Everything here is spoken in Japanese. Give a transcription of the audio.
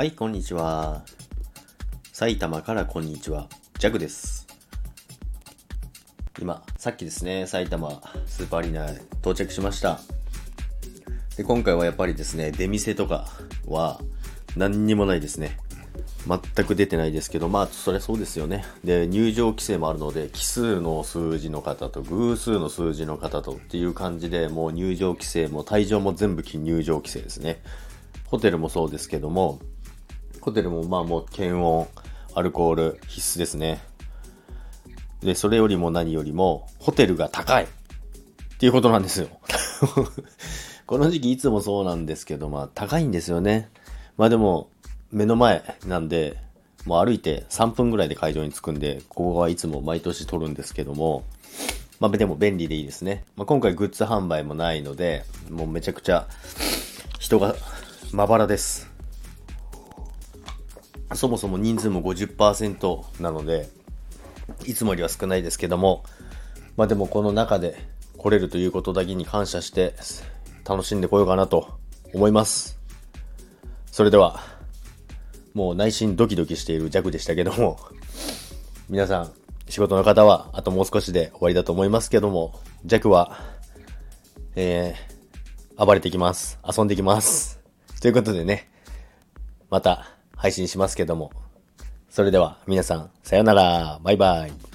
はい、こんにちは。埼玉からこんにちは。ジャグです。今、さっきですね、埼玉スーパーアリーナへ到着しました。で、今回はやっぱりですね、出店とかは何にもないですね。全く出てないですけど、まあ、それそうですよね。で、入場規制もあるので、奇数の数字の方と偶数の数字の方とっていう感じで、もう入場規制も退場も全部入場規制ですね。ホテルもそうですけども、ホテルもまあもう検温、アルコール必須ですね。で、それよりも何よりも、ホテルが高いっていうことなんですよ。この時期いつもそうなんですけど、まあ高いんですよね。まあでも、目の前なんで、もう歩いて3分ぐらいで会場に着くんで、ここはいつも毎年取るんですけども、まあでも便利でいいですね。まあ今回グッズ販売もないので、もうめちゃくちゃ人がまばらです。そもそも人数も50%なので、いつもよりは少ないですけども、まあでもこの中で来れるということだけに感謝して楽しんでこようかなと思います。それでは、もう内心ドキドキしている弱でしたけども、皆さん、仕事の方はあともう少しで終わりだと思いますけども、弱は、えー、暴れてきます。遊んできます。ということでね、また配信しますけども、それでは皆さん、さよなら、バイバイ。